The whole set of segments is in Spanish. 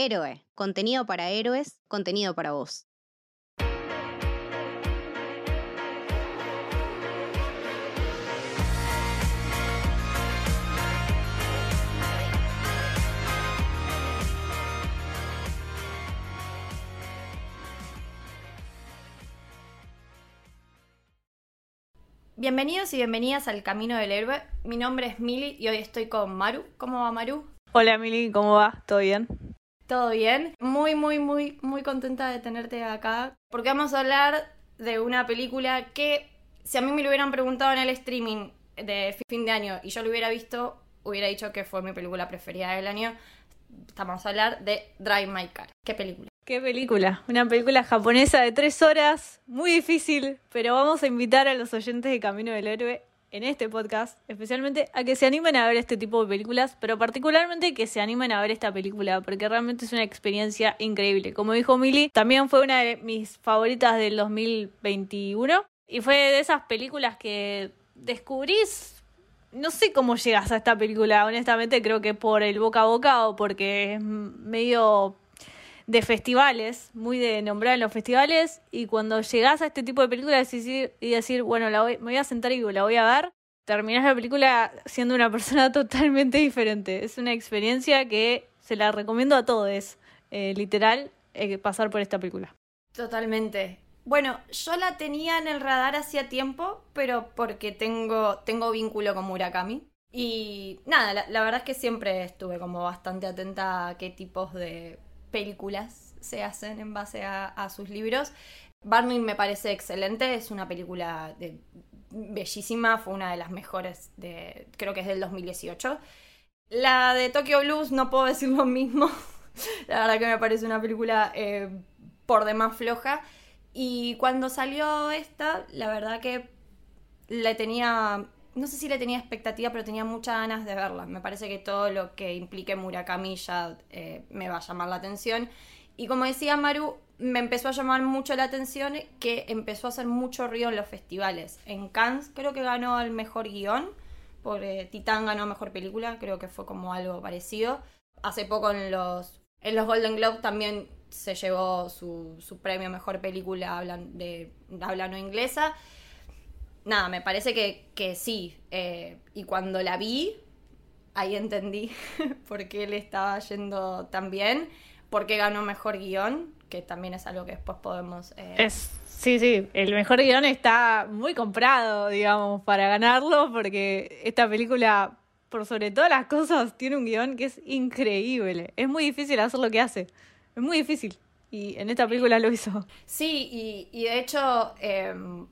Héroe, contenido para héroes, contenido para vos. Bienvenidos y bienvenidas al Camino del Héroe. Mi nombre es Mili y hoy estoy con Maru. ¿Cómo va Maru? Hola Mili, ¿cómo va? ¿Todo bien? ¿Todo bien? Muy, muy, muy, muy contenta de tenerte acá porque vamos a hablar de una película que si a mí me lo hubieran preguntado en el streaming de fin de año y yo lo hubiera visto, hubiera dicho que fue mi película preferida del año. Estamos a hablar de Drive My Car. ¿Qué película? ¿Qué película? Una película japonesa de tres horas, muy difícil, pero vamos a invitar a los oyentes de Camino del Héroe en este podcast, especialmente a que se animen a ver este tipo de películas, pero particularmente que se animen a ver esta película, porque realmente es una experiencia increíble. Como dijo Mili, también fue una de mis favoritas del 2021 y fue de esas películas que descubrís no sé cómo llegas a esta película, honestamente creo que por el boca a boca o porque es medio de festivales, muy de nombrar en los festivales, y cuando llegas a este tipo de películas y decir, bueno, la voy, me voy a sentar y la voy a ver, terminas la película siendo una persona totalmente diferente. Es una experiencia que se la recomiendo a todos, eh, literal, eh, pasar por esta película. Totalmente. Bueno, yo la tenía en el radar hacía tiempo, pero porque tengo, tengo vínculo con Murakami. Y nada, la, la verdad es que siempre estuve como bastante atenta a qué tipos de películas se hacen en base a, sus libros. Barney me parece excelente, es una película bellísima, fue una de las mejores, de, creo que es del 2018. La de Tokyo Blues no puedo decir lo mismo, la verdad que me parece una película eh, por demás floja. Y cuando salió esta, la verdad que le tenía no sé si le tenía expectativa, pero tenía muchas ganas de verla. Me parece que todo lo que implique Murakami ya eh, me va a llamar la atención. Y como decía Maru, me empezó a llamar mucho la atención que empezó a hacer mucho ruido en los festivales. En Cannes creo que ganó el mejor guion, porque Titán ganó mejor película, creo que fue como algo parecido. Hace poco en los, en los Golden Globes también se llevó su, su premio mejor película hablan de habla no inglesa nada, me parece que, sí. Eh, y cuando la vi, ahí entendí por qué le estaba yendo tan bien, por qué ganó mejor guion, que también es algo que después podemos... Eh, es, sí, sí, el mejor guion está muy comprado, digamos, para ganarlo, porque esta película, por sobre todas las cosas, tiene un guion que es increíble. Es muy difícil hacer lo que hace. Es muy difícil. Y en esta película lo hizo. Sí, y, y de hecho... Em,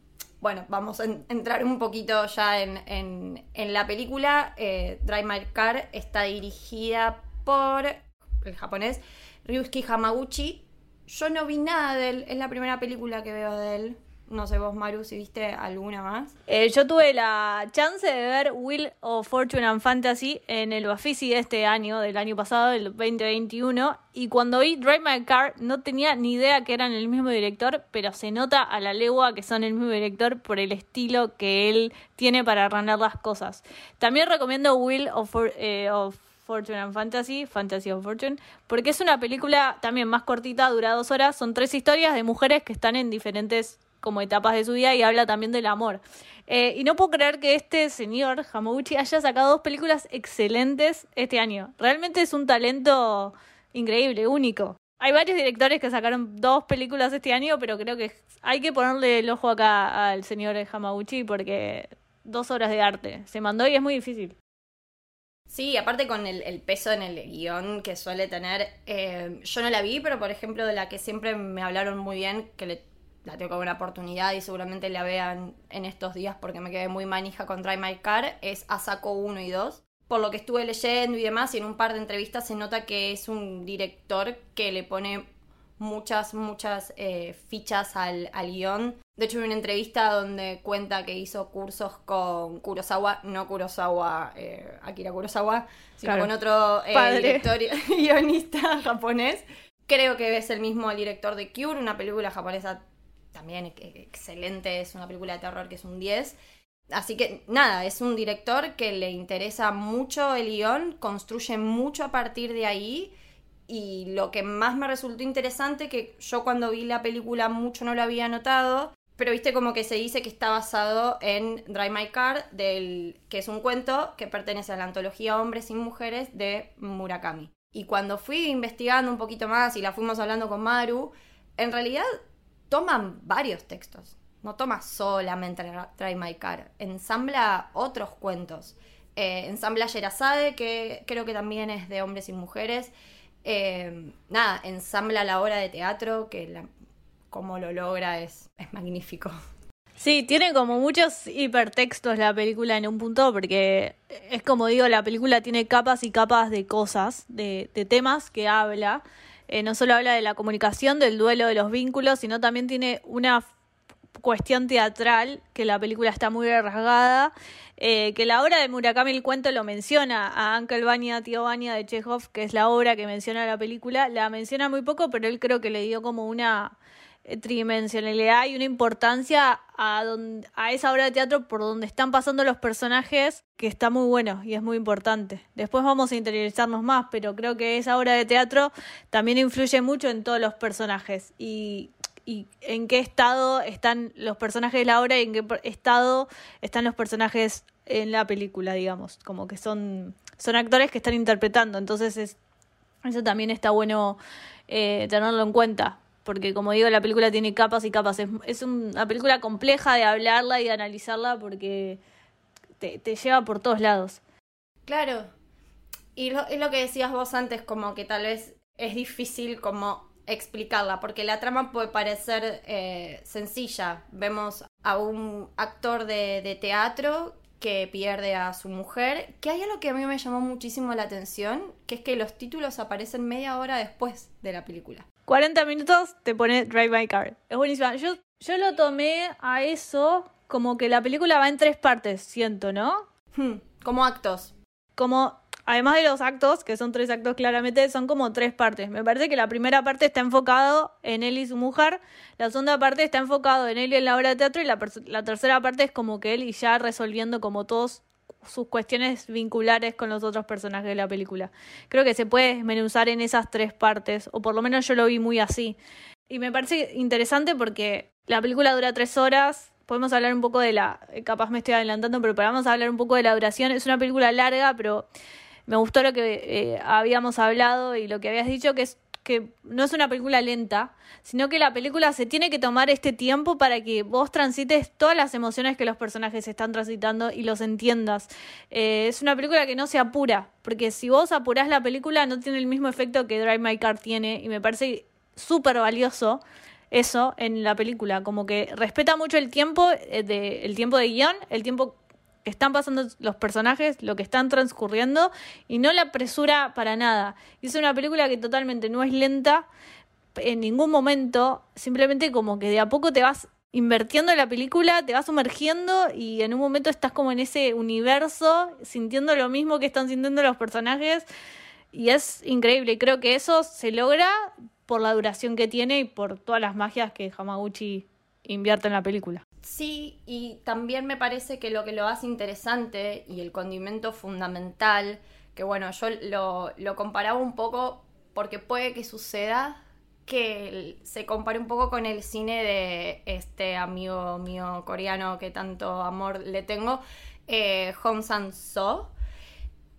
bueno, vamos a entrar un poquito ya en, la película. Eh, Drive My Car está dirigida por el japonés Ryusuke Hamaguchi. Yo no vi nada de él, es la primera película que veo de él. No sé vos, Maru, si viste alguna más. Eh, yo tuve la chance de ver Will of Fortune and Fantasy en el Bafisi de este año, del año pasado, del 2021. Y cuando vi Drive My Car, no tenía ni idea que eran el mismo director, pero se nota a la legua que son el mismo director por el estilo que él tiene para arrancar las cosas. También recomiendo Will eh, of Fortune and Fantasy, Fantasy of Fortune, porque es una película también más cortita, dura dos horas. Son tres historias de mujeres que están en diferentes como etapas de su vida y habla también del amor. Eh, y no puedo creer que este señor, Hamaguchi, haya sacado dos películas excelentes este año. Realmente es un talento increíble, único. Hay varios directores que sacaron dos películas este año, pero creo que hay que ponerle el ojo acá al señor Hamaguchi porque dos horas de arte se mandó y es muy difícil. Sí, aparte con el, peso en el guion que suele tener, eh, yo no la vi, pero por ejemplo de la que siempre me hablaron muy bien, que le la tengo como una oportunidad y seguramente la vean en estos días porque me quedé muy manija con Drive My Car, es Asako 1 y 2. Por lo que estuve leyendo y demás, y en un par de entrevistas se nota que es un director que le pone muchas, muchas eh, fichas al, al guion. De hecho, vi una entrevista donde cuenta que hizo cursos con Kurosawa, no Kurosawa, eh, Akira Kurosawa, sino con otro eh, director guionista japonés. Creo que es el mismo director de Cure, una película japonesa también excelente, es una película de terror que es un 10. Así que nada, es un director que le interesa mucho el guion, construye mucho a partir de ahí y lo que más me resultó interesante, que yo cuando vi la película mucho no lo había notado, pero viste como que se dice que está basado en Drive My Car, del, que es un cuento que pertenece a la antología Hombres y Mujeres de Murakami. Y cuando fui investigando un poquito más y la fuimos hablando con Maru, en realidad toman varios textos. No toma solamente Drive My Car, ensambla otros cuentos. Eh, ensambla Yerazade, que creo que también es de hombres y mujeres. Eh, nada, ensambla la obra de teatro, que como lo logra es, es magnífico. Sí, tiene como muchos hipertextos la película en un punto, porque es como digo, la película tiene capas y capas de cosas, de temas que habla. Eh, no solo habla de la comunicación, del duelo de los vínculos, sino también tiene una cuestión teatral, que la película está muy rasgada, eh, que la obra de Murakami el cuento lo menciona a Uncle Vanya, Tío Vanya de Chekhov, que es la obra que menciona la película, la menciona muy poco, pero él creo que le dio como una tridimensionalidad y una importancia a, a esa obra de teatro por donde están pasando los personajes que está muy bueno y es muy importante. Después vamos a interiorizarnos más, pero creo que esa obra de teatro también influye mucho en todos los personajes y y en qué estado están los personajes de la obra y en qué estado están los personajes en la película, digamos, como que son, son actores que están interpretando, entonces es, eso también está bueno eh, tenerlo en cuenta, porque como digo, la película tiene capas y capas, es, es una película compleja de hablarla y de analizarla porque te, te lleva por todos lados. Claro, y lo, es lo que decías vos antes, como que tal vez es difícil como explicarla, porque la trama puede parecer eh, sencilla. Vemos a un actor de, teatro que pierde a su mujer, que hay algo que a mí me llamó muchísimo la atención, que es que los títulos aparecen media hora después de la película. 40 minutos te pone Drive My Car. Es buenísima. Yo, yo lo tomé a eso como que la película va en tres partes, siento, ¿no? Hmm, como actos. Como además de los actos, que son tres actos claramente, son como tres partes. Me parece que la primera parte está enfocado en él y su mujer, la segunda parte está enfocado en él y en la obra de teatro, y la, la tercera parte es como que él y ya resolviendo como todos sus cuestiones vinculares con los otros personajes de la película. Creo que se puede desmenuzar en esas tres partes, o por lo menos yo lo vi muy así. Y me parece interesante porque la película dura tres horas, podemos hablar un poco de la, capaz me estoy adelantando, pero vamos a hablar un poco de la duración. Es una película larga, pero me gustó lo que eh, habíamos hablado y lo que habías dicho, que es que no es una película lenta, sino que la película se tiene que tomar este tiempo para que vos transites todas las emociones que los personajes están transitando y los entiendas. Eh, es una película que no se apura, porque si vos apurás la película no tiene el mismo efecto que Drive My Car tiene y me parece súper valioso eso en la película, como que respeta mucho el tiempo, eh, de, el tiempo de guion, el tiempo están pasando los personajes, lo que están transcurriendo, y no la apresura para nada. es una película que totalmente no es lenta en ningún momento, simplemente como que de a poco te vas invirtiendo en la película, te vas sumergiendo y en un momento estás como en ese universo, sintiendo lo mismo que están sintiendo los personajes. Y es increíble, creo que eso se logra por la duración que tiene y por todas las magias que Hamaguchi invierte en la película. Sí, y también me parece que lo que lo hace interesante y el condimento fundamental, que bueno, yo lo, lo comparaba un poco porque puede que suceda que se compare un poco con el cine de este amigo mío coreano que tanto amor le tengo, eh, Hong Sang-soo.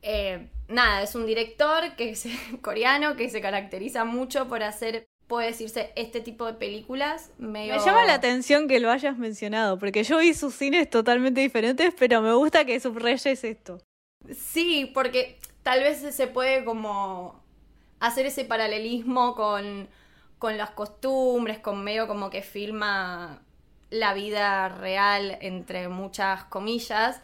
Eh, nada, es un director que es coreano que se caracteriza mucho por hacer puede decirse este tipo de películas medio... Me llama la atención que lo hayas mencionado, porque yo vi sus cines totalmente diferentes, pero me gusta que subrayes esto. Sí, porque tal vez se puede como hacer ese paralelismo con, con las costumbres, con medio como que filma la vida real, entre muchas comillas.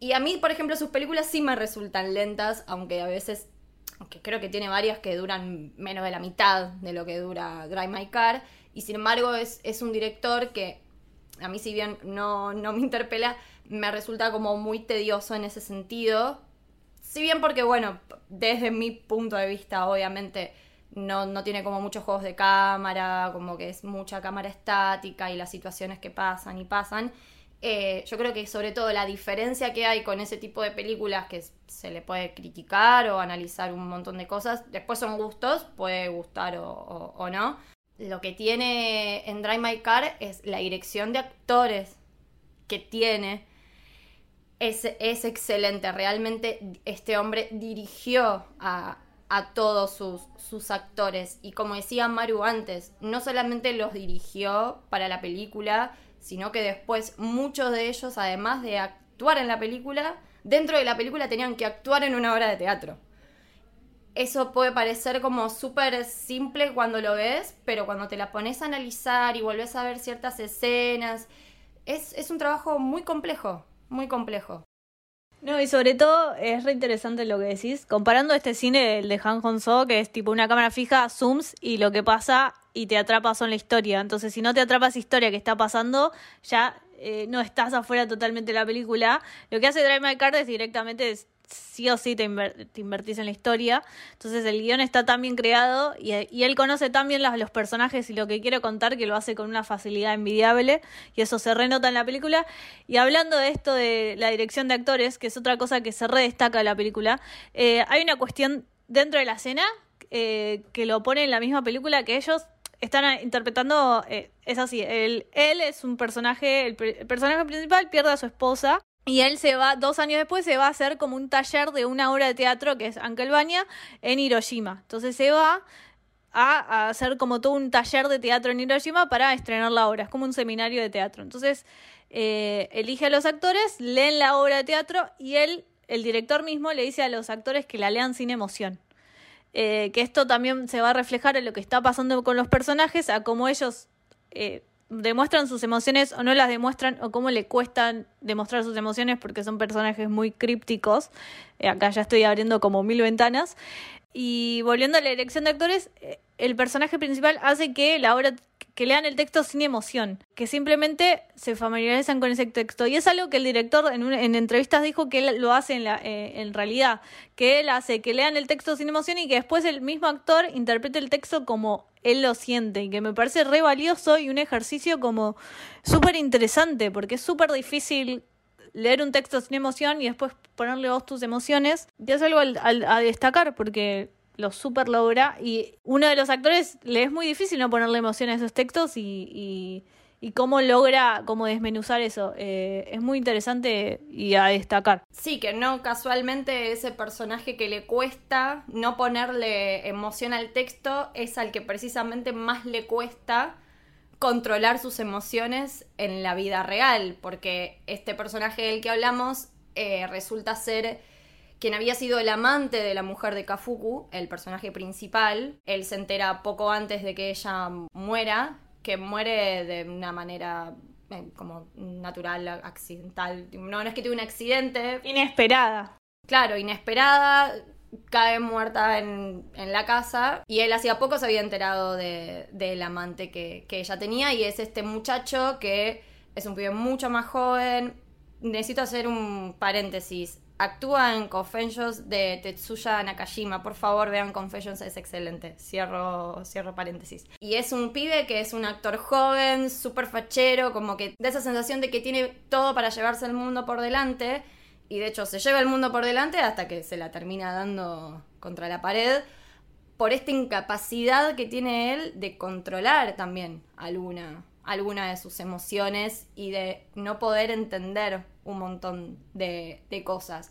Y a mí, por ejemplo, sus películas sí me resultan lentas, aunque a veces aunque creo que tiene varias que duran menos de la mitad de lo que dura Drive My Car, y sin embargo es, es un director que a mí si bien no, no me interpela, me resulta como muy tedioso en ese sentido. Si bien porque, bueno, desde mi punto de vista, obviamente, no, no, tiene como muchos juegos de cámara, como que es mucha cámara estática y las situaciones que pasan y pasan. Eh, yo creo que sobre todo la diferencia que hay con ese tipo de películas que se le puede criticar o analizar un montón de cosas, después son gustos, puede gustar o, no. Lo que tiene en Drive My Car es la dirección de actores que tiene. Es, es excelente, realmente este hombre dirigió a, a todos sus, sus, actores. Y como decía Maru antes, no solamente los dirigió para la película, sino que después muchos de ellos, además de actuar en la película, dentro de la película tenían que actuar en una obra de teatro. Eso puede parecer como súper simple cuando lo ves, pero cuando te la pones a analizar y volvés a ver ciertas escenas, es, es un trabajo muy complejo, muy complejo. No, y sobre todo es re interesante lo que decís, comparando este cine del de Han Hong So, que es tipo una cámara fija, zooms y lo que pasa y te atrapa son la historia. Entonces, si no te atrapas historia que está pasando, ya eh, no estás afuera totalmente de la película. Lo que hace Drive My Car es directamente sí o sí te, invertís en la historia. Entonces el guion está tan bien creado y, él conoce tan bien los, personajes y lo que quiere contar que lo hace con una facilidad envidiable y eso se renota en la película. Y hablando de esto de la dirección de actores, que es otra cosa que se redestaca en la película, eh, hay una cuestión dentro de la escena eh, que lo pone en la misma película que ellos están interpretando, eh, es así, él, él es un personaje, el, el personaje principal pierde a su esposa y él se va, dos años después, se va a hacer como un taller de una obra de teatro que es Ankelbania en Hiroshima. Entonces se va a, hacer como todo un taller de teatro en Hiroshima para estrenar la obra. Es como un seminario de teatro. Entonces eh, elige a los actores, leen la obra de teatro y él, el director mismo, le dice a los actores que la lean sin emoción. Eh, que esto también se va a reflejar en lo que está pasando con los personajes, a cómo ellos eh, demuestran sus emociones o no las demuestran o cómo le cuestan demostrar sus emociones porque son personajes muy crípticos. Eh, acá ya estoy abriendo como mil ventanas. Y volviendo a la elección de actores, el personaje principal hace que la obra que lean el texto sin emoción, que simplemente se familiarizan con ese texto. Y es algo que el director en, en entrevistas dijo que él lo hace en, la, eh, en realidad, que él hace que lean el texto sin emoción y que después el mismo actor interprete el texto como él lo siente, y que me parece re valioso y un ejercicio como súper interesante, porque es súper difícil leer un texto sin emoción y después ponerle vos tus emociones. Y es algo a destacar, porque lo super logra y uno de los actores le es muy difícil no ponerle emoción a esos textos y, y, cómo logra como desmenuzar eso. Eh, es muy interesante y a destacar. Sí, que no casualmente ese personaje que le cuesta no ponerle emoción al texto es al que precisamente más le cuesta controlar sus emociones en la vida real, porque este personaje del que hablamos eh, resulta ser quien había sido el amante de la mujer de Kafuku, el personaje principal. Él se entera poco antes de que ella muera, que muere de una manera eh, como natural, accidental. No, no es que tuve un accidente. Inesperada. Claro, inesperada. Cae muerta en, la casa y él hacía poco se había enterado del amante que, que ella tenía y es este muchacho que es un pibe mucho más joven. Necesito hacer un paréntesis actúa en Confessions de Tetsuya Nakajima. Por favor, vean Confessions, es excelente. Cierro, cierro paréntesis. Y es un pibe que es un actor joven, súper fachero, como que da esa sensación de que tiene todo para llevarse el mundo por delante. Y de hecho se lleva el mundo por delante hasta que se la termina dando contra la pared por esta incapacidad que tiene él de controlar también alguna, alguna de sus emociones y de no poder entender un montón de, cosas.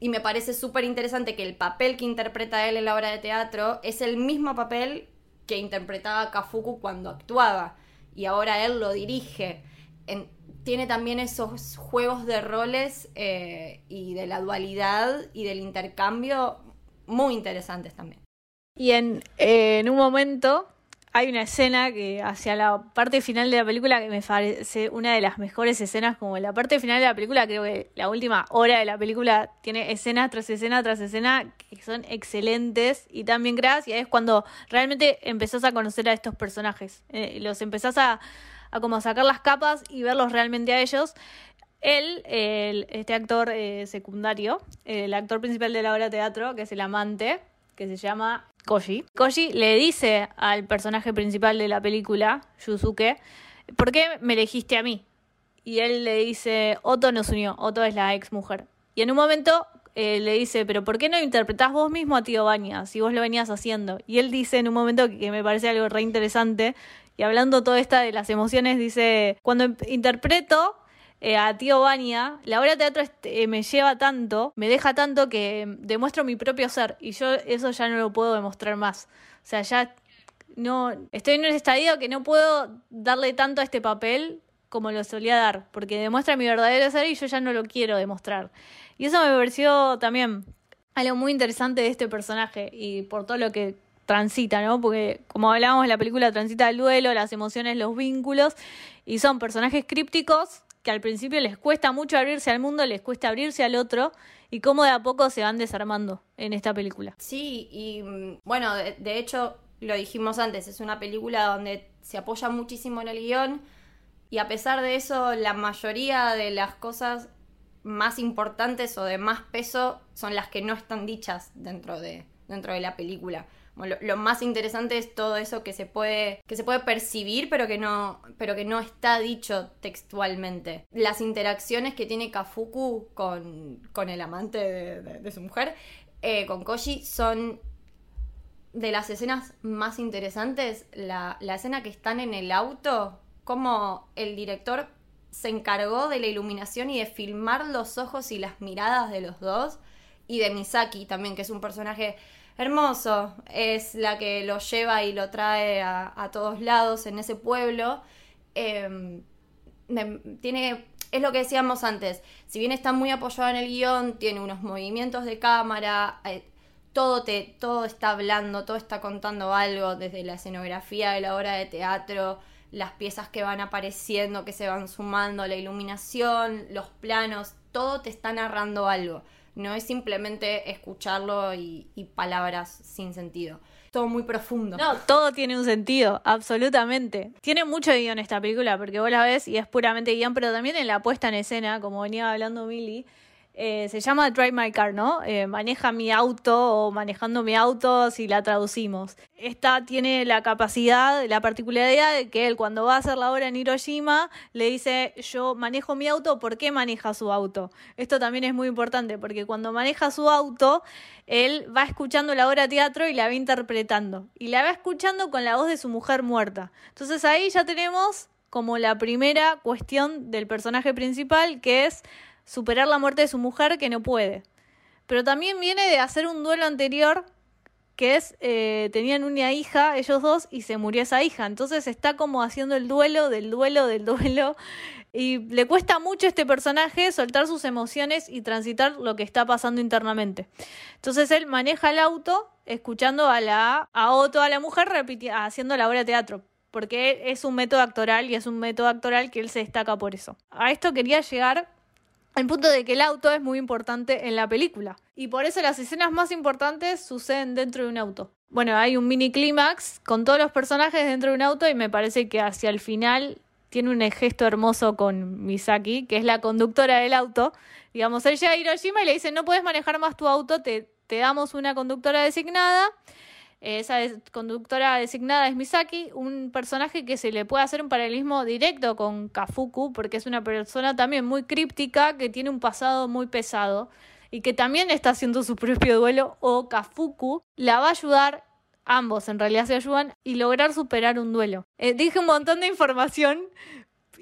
Y me parece súper interesante que el papel que interpreta él en la obra de teatro es el mismo papel que interpretaba Kafuku cuando actuaba. Y ahora él lo dirige. tiene también esos juegos de roles eh, y de la dualidad y del intercambio muy interesantes también. Y en, en un momento hay una escena que hacia la parte final de la película que me parece una de las mejores escenas, como la parte final de la película, creo que la última hora de la película tiene escena tras escena tras escena que son excelentes y también creadas y es cuando realmente empezás a conocer a estos personajes, eh, los empezás a, a como sacar las capas y verlos realmente a ellos. Él, este actor eh, secundario, el actor principal de la obra de teatro, que es el amante, que se llama Koji. Koji le dice al personaje principal de la película, Yusuke, ¿por qué me elegiste a mí? y él le dice, Otto nos unió, Otto es la ex mujer. Y en un momento eh, le dice, pero ¿por qué no interpretás vos mismo a Tío Baña si vos lo venías haciendo? Y él dice en un momento que, me parece algo re interesante, y hablando todo esta de las emociones, dice, cuando interpreto eh, a Tío Baña, la obra de teatro este, me lleva tanto, me deja tanto que demuestro mi propio ser y yo eso ya no lo puedo demostrar más. O sea, ya no estoy en un estadio que no puedo darle tanto a este papel como lo solía dar, porque demuestra mi verdadero ser y yo ya no lo quiero demostrar. Y eso me pareció también algo muy interesante de este personaje y por todo lo que transita, ¿no? Porque como hablábamos, la película transita el duelo, las emociones, los vínculos y son personajes crípticos que al principio les cuesta mucho abrirse al mundo, les cuesta abrirse al otro y cómo de a poco se van desarmando en esta película. Sí, y mm, bueno, de, hecho lo dijimos antes, es una película donde se apoya muchísimo en el guion y a pesar de eso, la mayoría de las cosas más importantes o de más peso son las que no están dichas dentro de, dentro de la película. Lo, más interesante es todo eso que se puede, que se puede percibir, pero que, no, pero que no está dicho textualmente. Las interacciones que tiene Kafuku con, con el amante de, su mujer, eh, con Koji, son de las escenas más interesantes. La, la escena que están en el auto cómo el director se encargó de la iluminación y de filmar los ojos y las miradas de los dos. Y de Misaki también, que es un personaje hermoso. Es la que lo lleva y lo trae a, todos lados en ese pueblo. Em, tiene. Es lo que decíamos antes. Si bien está muy apoyado en el guion, tiene unos movimientos de cámara. Eh, todo, te, todo está hablando, todo está contando algo, desde la escenografía de la obra de teatro, las piezas que van apareciendo, que se van sumando, la iluminación, los planos, todo te está narrando algo. No es simplemente escucharlo y, palabras sin sentido. Todo muy profundo. No, todo tiene un sentido, absolutamente. Tiene mucho guion esta película, porque vos la ves y es puramente guion, pero también en la puesta en escena, como venía hablando Milly, eh, se llama Drive My Car, ¿no? Eh, maneja mi auto o manejando mi auto si la traducimos. Esta tiene la capacidad, la particularidad de que él cuando va a hacer la obra en Hiroshima le dice yo manejo mi auto, ¿por qué maneja su auto? Esto también es muy importante porque cuando maneja su auto, él va escuchando la obra de teatro y la va interpretando. Y la va escuchando con la voz de su mujer muerta. Entonces ahí ya tenemos como la primera cuestión del personaje principal que es superar la muerte de su mujer que no puede. Pero también viene de hacer un duelo anterior que es, eh, tenían una hija, ellos dos, y se murió esa hija. Entonces está como haciendo el duelo del duelo del duelo. Y le cuesta mucho a este personaje soltar sus emociones y transitar lo que está pasando internamente. Entonces él maneja el auto escuchando a la a Otto, a la mujer, haciendo la obra de teatro. Porque es un método actoral y es un método actoral que él se destaca por eso. A esto quería llegar el punto de que el auto es muy importante en la película. Y por eso las escenas más importantes suceden dentro de un auto. Bueno, hay un mini clímax con todos los personajes dentro de un auto y me parece que hacia el final tiene un gesto hermoso con Misaki, que es la conductora del auto. Digamos, él llega a Hiroshima y le dice, no puedes manejar más tu auto, te, te damos una conductora designada esa conductora designada es Misaki, un personaje que se le puede hacer un paralelismo directo con Kafuku, porque es una persona también muy críptica, que tiene un pasado muy pesado y que también está haciendo su propio duelo, o Kafuku la va a ayudar ambos en realidad se ayudan y lograr superar un duelo. Eh, dije un montón de información,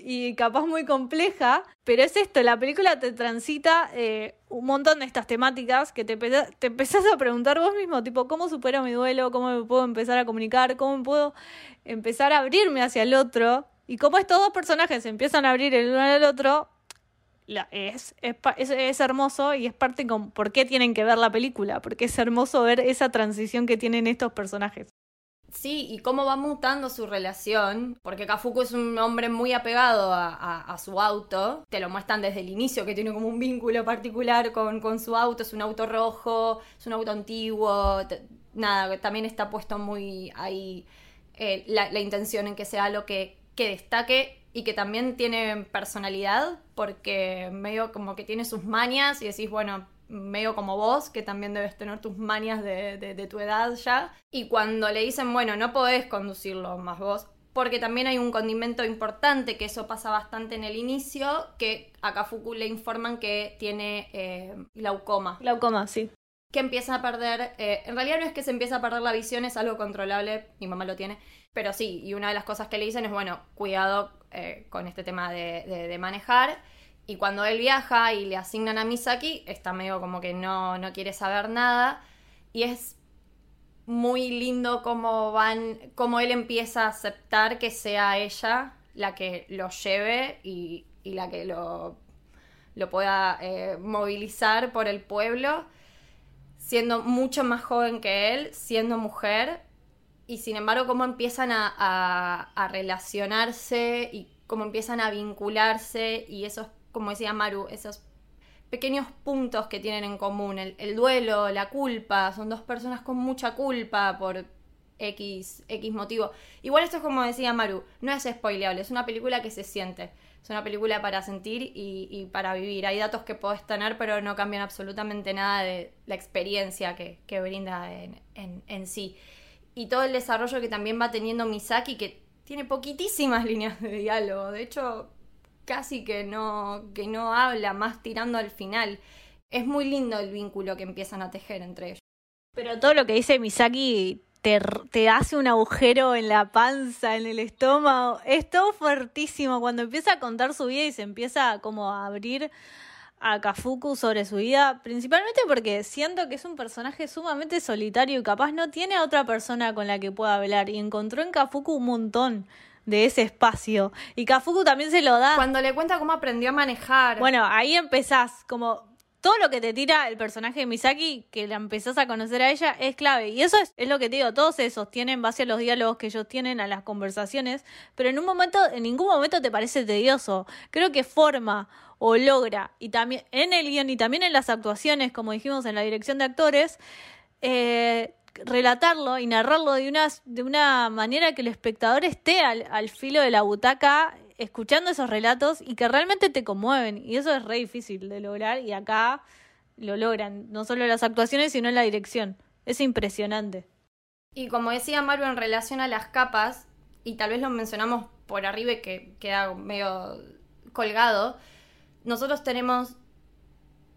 y capaz muy compleja, pero es esto, la película te transita eh, un montón de estas temáticas que te, te empezás a preguntar vos mismo, tipo, ¿cómo supero mi duelo? ¿Cómo me puedo empezar a comunicar? ¿Cómo puedo empezar a abrirme hacia el otro? Y cómo estos dos personajes se empiezan a abrir el uno al otro, es, es, es, hermoso y es parte con por qué tienen que ver la película, porque es hermoso ver esa transición que tienen estos personajes. Sí, y cómo va mutando su relación, porque Kafuku es un hombre muy apegado a, su auto, te lo muestran desde el inicio, que tiene como un vínculo particular con, su auto, es un auto rojo, es un auto antiguo, nada, también está puesto muy ahí eh, la, intención en que sea lo que, que destaque y que también tiene personalidad, porque medio como que tiene sus mañas y decís, bueno, medio como vos, que también debes tener tus manias de, tu edad ya. Y cuando le dicen, bueno, no podés conducirlo más vos, porque también hay un condimento importante, que eso pasa bastante en el inicio, que a Kafuku le informan que tiene eh, glaucoma. Glaucoma, sí. Que empieza a perder, eh, en realidad no es que se empieza a perder la visión, es algo controlable, mi mamá lo tiene, pero sí, y una de las cosas que le dicen es, bueno, cuidado eh, con este tema de, de, manejar. Y cuando él viaja y le asignan a Misaki, está medio como que no, no quiere saber nada. Y es muy lindo cómo van, cómo él empieza a aceptar que sea ella la que lo lleve y, la que lo, lo pueda eh, movilizar por el pueblo, siendo mucho más joven que él, siendo mujer, y sin embargo cómo empiezan a, a relacionarse y cómo empiezan a vincularse y esos, como decía Maru, esos pequeños puntos que tienen en común. El, duelo, la culpa, son dos personas con mucha culpa por X, X motivo. Igual esto es como decía Maru, no es spoileable, es una película que se siente. Es una película para sentir y, para vivir. Hay datos que podés tener, pero no cambian absolutamente nada de la experiencia que, brinda en, en sí. Y todo el desarrollo que también va teniendo Misaki, que tiene poquitísimas líneas de diálogo. De hecho, casi que no, que no habla, más tirando al final. Es muy lindo el vínculo que empiezan a tejer entre ellos. Pero todo lo que dice Misaki te, te, hace un agujero en la panza, en el estómago. Es todo fuertísimo. Cuando empieza a contar su vida y se empieza como a abrir a Kafuku sobre su vida, principalmente porque siento que es un personaje sumamente solitario y capaz no tiene a otra persona con la que pueda hablar. Y encontró en Kafuku un montón de ese espacio. Y Kafuku también se lo da. Cuando le cuenta cómo aprendió a manejar. Bueno, ahí empezás, como todo lo que te tira el personaje de Misaki, que la empezás a conocer a ella, es clave. Y eso es, lo que te digo, todos se sostienen en base a los diálogos que ellos tienen, a las conversaciones, pero en un momento, en ningún momento te parece tedioso. Creo que forma o logra, y también en el guion y también en las actuaciones, como dijimos en la dirección de actores, eh, relatarlo y narrarlo de una, de una manera que el espectador esté al, filo de la butaca escuchando esos relatos y que realmente te conmueven. Y eso es re difícil de lograr y acá lo logran, no solo las actuaciones, sino la dirección. Es impresionante. Y como decía Mario en relación a las capas, y tal vez lo mencionamos por arriba que queda medio colgado, nosotros tenemos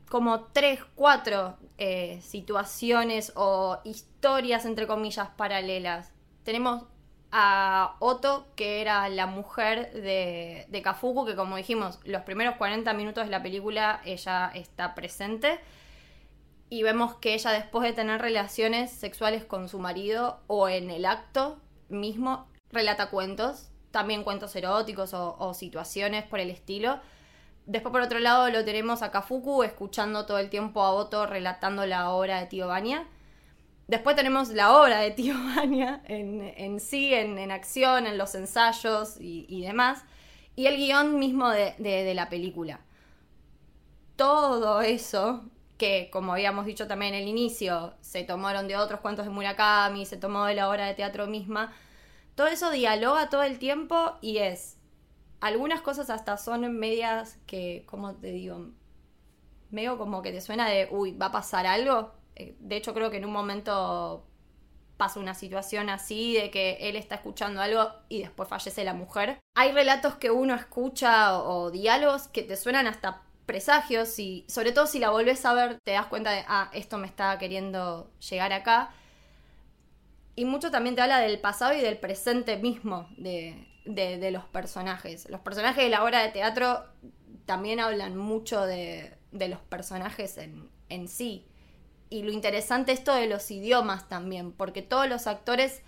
como tres, cuatro eh, situaciones o historias, entre comillas, paralelas. Tenemos a Otto, que era la mujer de, de Kafuku, que como dijimos, los primeros 40 minutos de la película ella está presente. Y vemos que ella después de tener relaciones sexuales con su marido o en el acto mismo, relata cuentos, también cuentos eróticos o, o situaciones por el estilo Después, por otro lado, lo tenemos a Kafuku escuchando todo el tiempo a Otto relatando la obra de Tío Bania. Después tenemos la obra de Tío Bania en, sí, en, acción, en los ensayos y, demás. Y el guion mismo de, la película. Todo eso, que como habíamos dicho también en el inicio, se tomaron de otros cuentos de Murakami, se tomó de la obra de teatro misma. Todo eso dialoga todo el tiempo y es algunas cosas hasta son medias que, como te digo, medio como que te suena de, uy, va a pasar algo. Eh, de hecho, creo que en un momento pasa una situación así de que él está escuchando algo y después fallece la mujer. Hay relatos que uno escucha o, diálogos que te suenan hasta presagios y sobre todo si la volvés a ver te das cuenta de, ah, esto me está queriendo llegar acá. Y mucho también te habla del pasado y del presente mismo de, de, los personajes. Los personajes de la obra de teatro también hablan mucho de, de los personajes en, en sí. Y lo interesante es esto de los idiomas también, porque todos los actores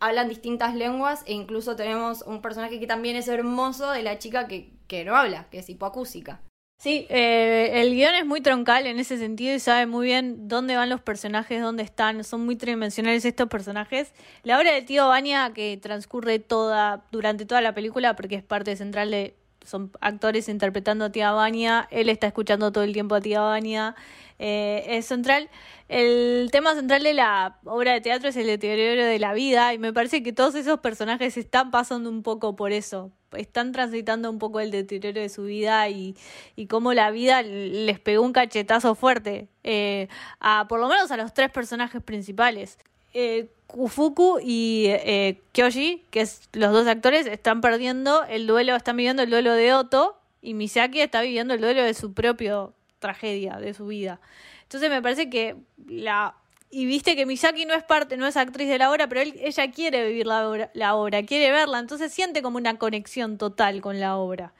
hablan distintas lenguas e incluso tenemos un personaje que también es hermoso de la chica que, que no habla, que es hipoacúsica. Sí, eh, el guion es muy troncal en ese sentido y sabe muy bien dónde van los personajes, dónde están, son muy tridimensionales estos personajes. La obra de Tío Bania, que transcurre toda, durante toda la película, porque es parte central de, son actores interpretando a Tía Bania, él está escuchando todo el tiempo a Tía Bania, eh, es central. El tema central de la obra de teatro es el deterioro de la vida y me parece que todos esos personajes están pasando un poco por eso, están transitando un poco el deterioro de su vida y, y cómo la vida les pegó un cachetazo fuerte, eh, a por lo menos a los tres personajes principales. eh, Kufuku y eh, Kyoshi, que es los dos actores, están perdiendo el duelo, están viviendo el duelo de Otto y Misaki está viviendo el duelo de su propia tragedia, de su vida. Entonces me parece que la y viste que Misaki no es parte, no es actriz de la obra, pero ella quiere vivir la obra, la obra, quiere verla, entonces siente como una conexión total con la obra.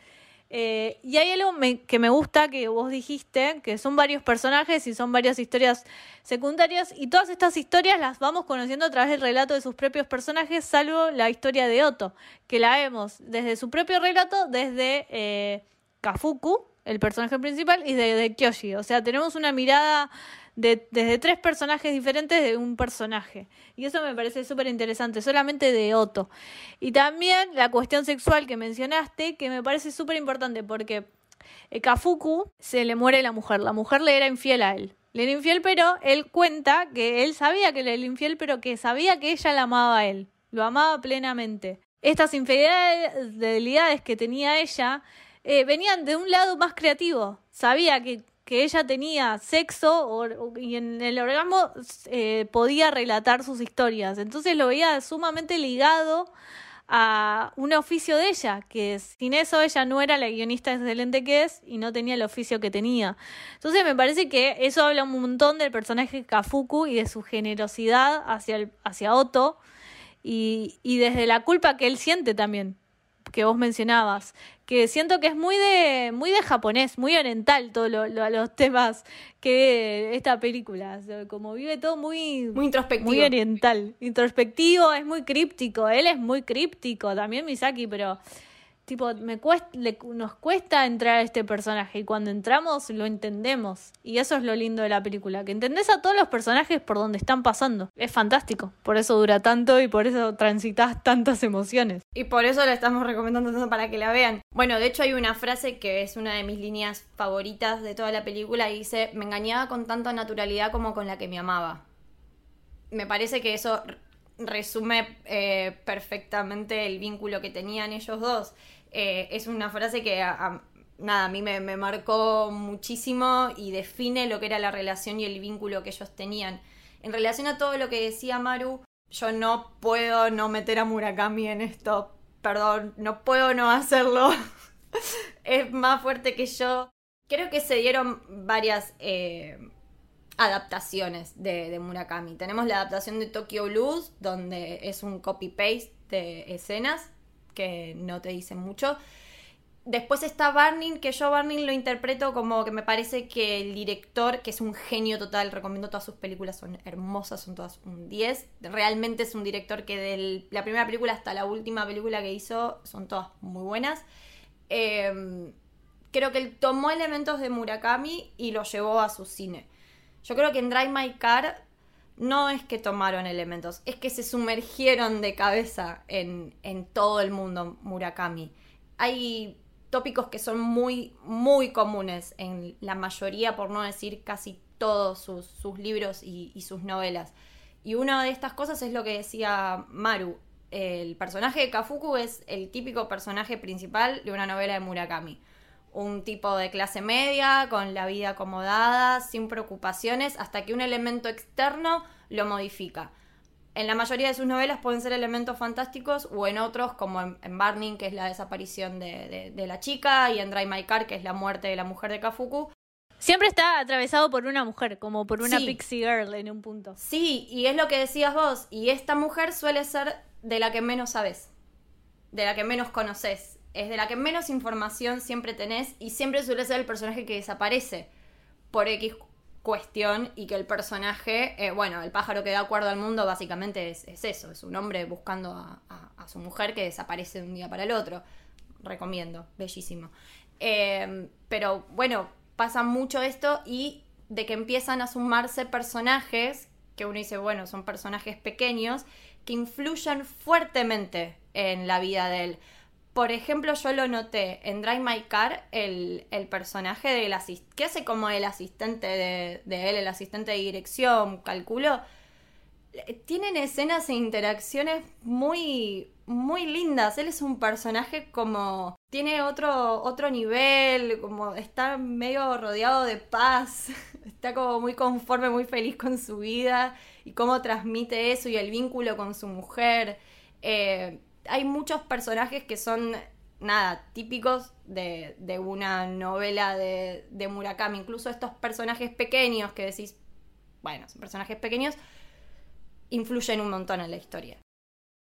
Eh, y hay algo que me gusta que vos dijiste, que son varios personajes y son varias historias secundarias, y todas estas historias las vamos conociendo a través del relato de sus propios personajes, salvo la historia de Otto, que la vemos desde su propio relato, desde eh, Kafuku, el personaje principal, y desde Kyoshi. O sea, tenemos una mirada desde tres personajes diferentes de un personaje. Y eso me parece súper interesante, solamente de Otto. Y también la cuestión sexual que mencionaste, que me parece súper importante porque eh, Kafuku se le muere la mujer. La mujer le era infiel a él. Le era infiel, pero él cuenta que él sabía que le era infiel, pero que sabía que ella la amaba a él. Lo amaba plenamente. Estas infidelidades que tenía ella eh, venían de un lado más creativo. Sabía que que ella tenía sexo y en el orgasmo eh, podía relatar sus historias. Entonces lo veía sumamente ligado a un oficio de ella, que sin eso ella no era la guionista excelente que es y no tenía el oficio que tenía. Entonces me parece que eso habla un montón del personaje Kafuku y de su generosidad hacia, el, hacia Otto y, y desde la culpa que él siente también que vos mencionabas, que siento que es muy de, muy de japonés, muy oriental todos lo, los temas que esta película, como vive todo muy, muy introspectivo. Muy oriental, introspectivo, es muy críptico, él es muy críptico, también Misaki, pero tipo, me cuesta, nos cuesta entrar a este personaje y cuando entramos lo entendemos. Y eso es lo lindo de la película, que entendés a todos los personajes por donde están pasando. Es fantástico, por eso dura tanto y por eso transitas tantas emociones. Y por eso la estamos recomendando tanto para que la vean. Bueno, de hecho hay una frase que es una de mis líneas favoritas de toda la película y dice, me engañaba con tanta naturalidad como con la que me amaba. Me parece que eso resume eh, perfectamente el vínculo que tenían ellos dos. Eh, es una frase que a, nada, a mí me, marcó muchísimo y define lo que era la relación y el vínculo que ellos tenían. En relación a todo lo que decía Maru, yo no puedo no meter a Murakami en esto. Perdón, no puedo no hacerlo. es más fuerte que yo. Creo que se dieron varias eh, adaptaciones de, de, Murakami. Tenemos la adaptación de Tokyo Blues, donde es un copy-paste de escenas que no te dicen mucho. Después está Barney, que yo Barney lo interpreto como que me parece que el director, que es un genio total, recomiendo todas sus películas, son hermosas, son todas un 10. Realmente es un director que de la primera película hasta la última película que hizo son todas muy buenas. Em, creo que él tomó elementos de Murakami y lo llevó a su cine. Yo creo que en Drive My Car no es que tomaron elementos, es que se sumergieron de cabeza en, todo el mundo Murakami. Hay tópicos que son muy, muy comunes en la mayoría, por no decir casi todos sus, libros y, y, sus novelas. Y una de estas cosas es lo que decía Maru. El personaje de Kafuku es el típico personaje principal de una novela de Murakami un tipo de clase media, con la vida acomodada, sin preocupaciones, hasta que un elemento externo lo modifica. En la mayoría de sus novelas pueden ser elementos fantásticos o en otros, como en, Barning, que es la desaparición de, la chica, y en Dry My Car, que es la muerte de la mujer de Kafuku. Siempre está atravesado por una mujer, como por una pixie girl en un punto. Sí, y es lo que decías vos, y esta mujer suele ser de la que menos sabes, de la que menos conoces es de la que menos información siempre tenés y siempre suele ser el personaje que desaparece por X cuestión y que el personaje, eh, bueno, el pájaro que da acuerdo al mundo básicamente es, eso, es un hombre buscando a, su mujer que desaparece de un día para el otro. Recomiendo, bellísimo. Em, pero bueno, pasa mucho esto y de que empiezan a sumarse personajes que uno dice, bueno, son personajes pequeños que influyen fuertemente en la vida de él por ejemplo, yo lo noté en Drive My Car, el, personaje del asistente, que hace como el asistente de, él, el asistente de dirección, calculo, tienen escenas e interacciones muy, muy lindas. Él es un personaje como, tiene otro, otro nivel, como está medio rodeado de paz, está como muy conforme, muy feliz con su vida y cómo transmite eso y el vínculo con su mujer. Eh, hay muchos personajes que son, nada, típicos de, de una novela de, de Murakami. Incluso estos personajes pequeños que decís, bueno, son personajes pequeños, influyen un montón en la historia.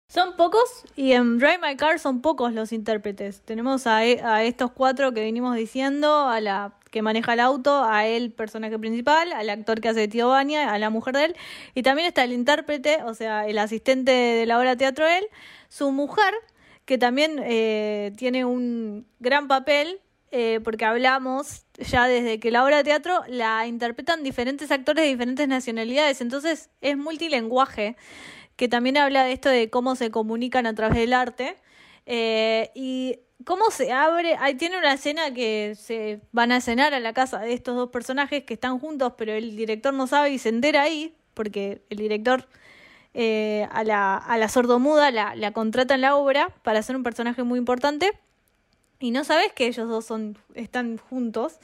Son pocos y en Drive My Car son pocos los intérpretes. Tenemos a, a estos cuatro que venimos diciendo, a la que maneja el auto, a él, personaje principal, al actor que hace de Tío Bania, a la mujer de él, y también está el intérprete, o sea, el asistente de la obra de teatro él, su mujer, que también eh, tiene un gran papel, eh, porque hablamos ya desde que la obra de teatro la interpretan diferentes actores de diferentes nacionalidades, entonces es multilenguaje que también habla de esto de cómo se comunican a través del arte. eh, y cómo se abre. Ahí tiene una escena que se van a cenar a la casa de estos dos personajes que están juntos, pero el director no sabe y se entera ahí, porque el director eh, a, la, a la sordomuda la, la contrata en la obra para ser un personaje muy importante. Y no sabes que ellos dos son, están juntos.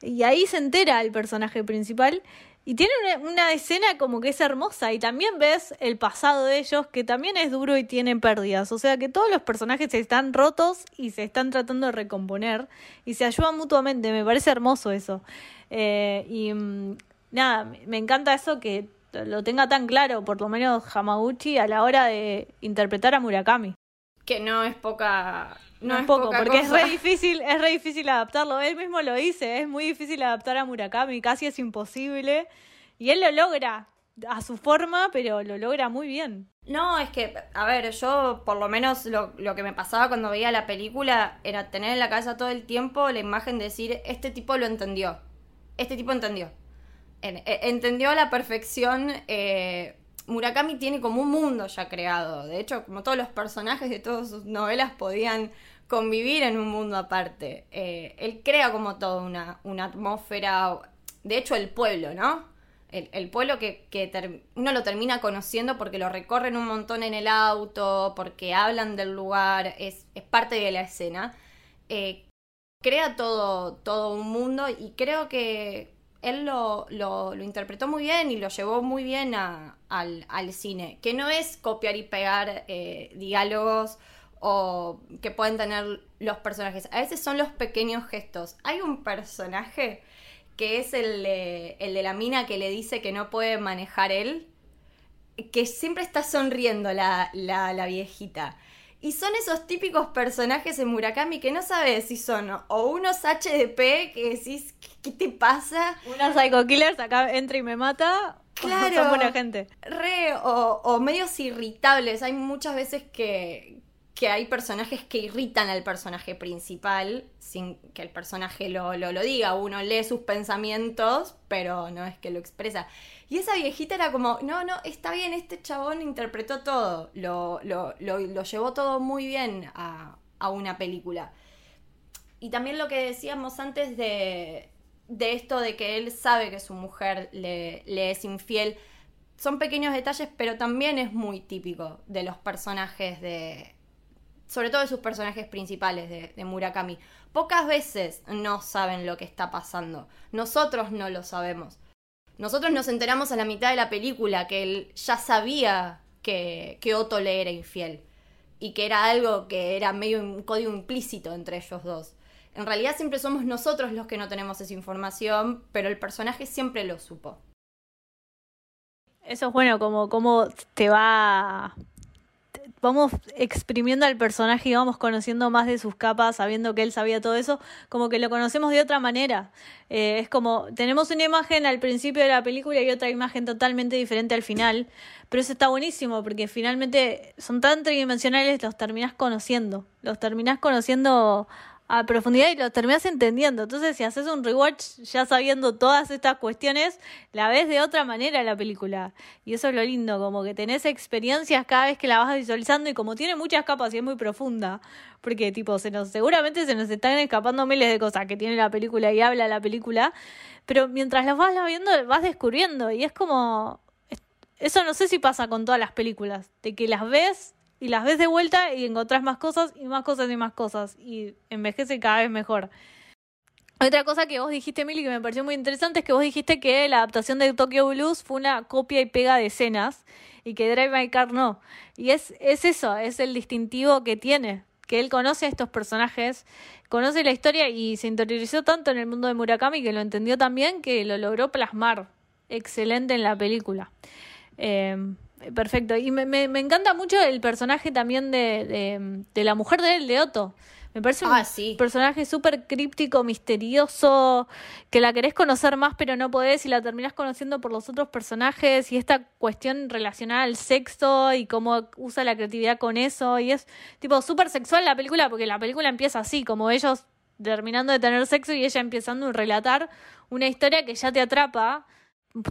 Y ahí se entera el personaje principal. Y tiene una, una escena como que es hermosa. Y también ves el pasado de ellos, que también es duro y tienen pérdidas. O sea que todos los personajes están rotos y se están tratando de recomponer. Y se ayudan mutuamente. Me parece hermoso eso. Eh, y mm, nada, me- me encanta eso que lo tenga tan claro, por lo menos Hamaguchi, a la hora de interpretar a Murakami. Que no es poca. No, es poco, porque es re difícil, es re difícil adaptarlo. Él mismo lo dice, es muy difícil adaptar a Murakami, casi es imposible. Y él lo logra a su forma, pero lo logra muy bien. No, es que, a ver, yo por lo menos lo, lo que me pasaba cuando veía la película era tener en la cabeza todo el tiempo la imagen de decir, este tipo lo entendió. Este tipo entendió. En- e- entendió a la perfección. eh, Murakami tiene como un mundo ya creado. De hecho, como todos los personajes de todas sus novelas podían convivir en un mundo aparte. Eh, él crea como toda una, una atmósfera. De hecho, el pueblo, ¿no? El, el pueblo que, que ter- uno lo termina conociendo porque lo recorren un montón en el auto, porque hablan del lugar, es, es parte de la escena. Eh, crea todo, todo un mundo y creo que él lo, lo, lo interpretó muy bien y lo llevó muy bien a- al, al cine, que no es copiar y pegar eh, diálogos o que pueden tener los personajes, a veces son los pequeños gestos. Hay un personaje que es el de, el de la mina que le dice que no puede manejar él, que siempre está sonriendo la, la, la viejita. Y son esos típicos personajes en Murakami que no sabes si son o unos HDP que decís, ¿qué, te pasa? Una Psycho Killers acá entra y me mata. o Claro. Son buena gente. Re, o, o medios irritables. Hay muchas veces que, que hay personajes que irritan al personaje principal sin que el personaje lo, lo, lo diga. Uno lee sus pensamientos, pero no es que lo expresa. Y esa viejita era como, no, no, está bien, este chabón interpretó todo. Lo, lo, lo, llevó todo muy bien a, a una película. Y también lo que decíamos antes de, de esto de que él sabe que su mujer le, le es infiel. Son pequeños detalles, pero también es muy típico de los personajes de. Sobre todo de sus personajes principales de, Murakami. Pocas veces no saben lo que está pasando. Nosotros no lo sabemos. Nosotros nos enteramos a la mitad de la película que él ya sabía que, que Otto le era infiel. Y que era algo que era medio un código implícito entre ellos dos. En realidad siempre somos nosotros los que no tenemos esa información, pero el personaje siempre lo supo. Eso es bueno, como, como te va. Vamos exprimiendo al personaje y vamos conociendo más de sus capas, sabiendo que él sabía todo eso, como que lo conocemos de otra manera. Eh, es como, tenemos una imagen al principio de la película y otra imagen totalmente diferente al final, pero eso está buenísimo porque finalmente son tan tridimensionales, los terminás conociendo, los terminás conociendo a profundidad y lo terminás entendiendo. Entonces, si haces un rewatch ya sabiendo todas estas cuestiones, la ves de otra manera la película. Y eso es lo lindo, como que tenés experiencias cada vez que la vas visualizando y como tiene muchas capas y es muy profunda, porque tipo, se nos, seguramente se nos están escapando miles de cosas que tiene la película y habla la película, pero mientras las vas viendo, vas descubriendo y es como... Eso no sé si pasa con todas las películas, de que las ves y las ves de vuelta y encontrás más cosas y más cosas y más cosas y envejece cada vez mejor. Otra cosa que vos dijiste, Mili, que me pareció muy interesante es que vos dijiste que la adaptación de Tokyo Blues fue una copia y pega de escenas y que Drive My Car no. Y es, es eso, es el distintivo que tiene, que él conoce a estos personajes, conoce la historia y se interiorizó tanto en el mundo de Murakami que lo entendió también que lo logró plasmar excelente en la película. Eh, perfecto. Y me, me, me, encanta mucho el personaje también de, de, de la mujer de él, de Otto. Me parece un Ah, sí. personaje súper críptico, misterioso, que la querés conocer más pero no podés y la terminás conociendo por los otros personajes y esta cuestión relacionada al sexo y cómo usa la creatividad con eso y es tipo súper sexual la película porque la película empieza así, como ellos terminando de tener sexo y ella empezando a relatar una historia que ya te atrapa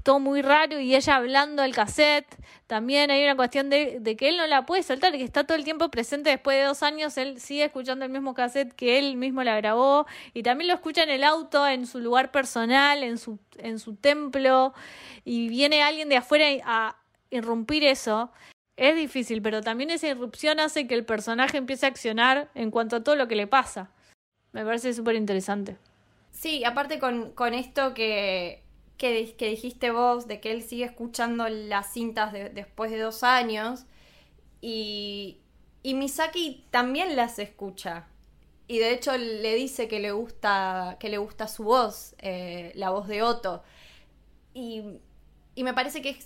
todo muy raro y ella hablando al cassette. También hay una cuestión de, de, que él no la puede soltar, que está todo el tiempo presente después de dos años, él sigue escuchando el mismo cassette que él mismo la grabó y también lo escucha en el auto, en su lugar personal, en su, en su templo y viene alguien de afuera a irrumpir eso. Es difícil, pero también esa irrupción hace que el personaje empiece a accionar en cuanto a todo lo que le pasa. Me parece súper interesante. Sí, aparte con, con esto que, que, dijiste vos, de que él sigue escuchando las cintas de, después de dos años, y, y Misaki también las escucha. Y de hecho le dice que le gusta, que le gusta su voz, eh, la voz de Otto. Y, y me parece que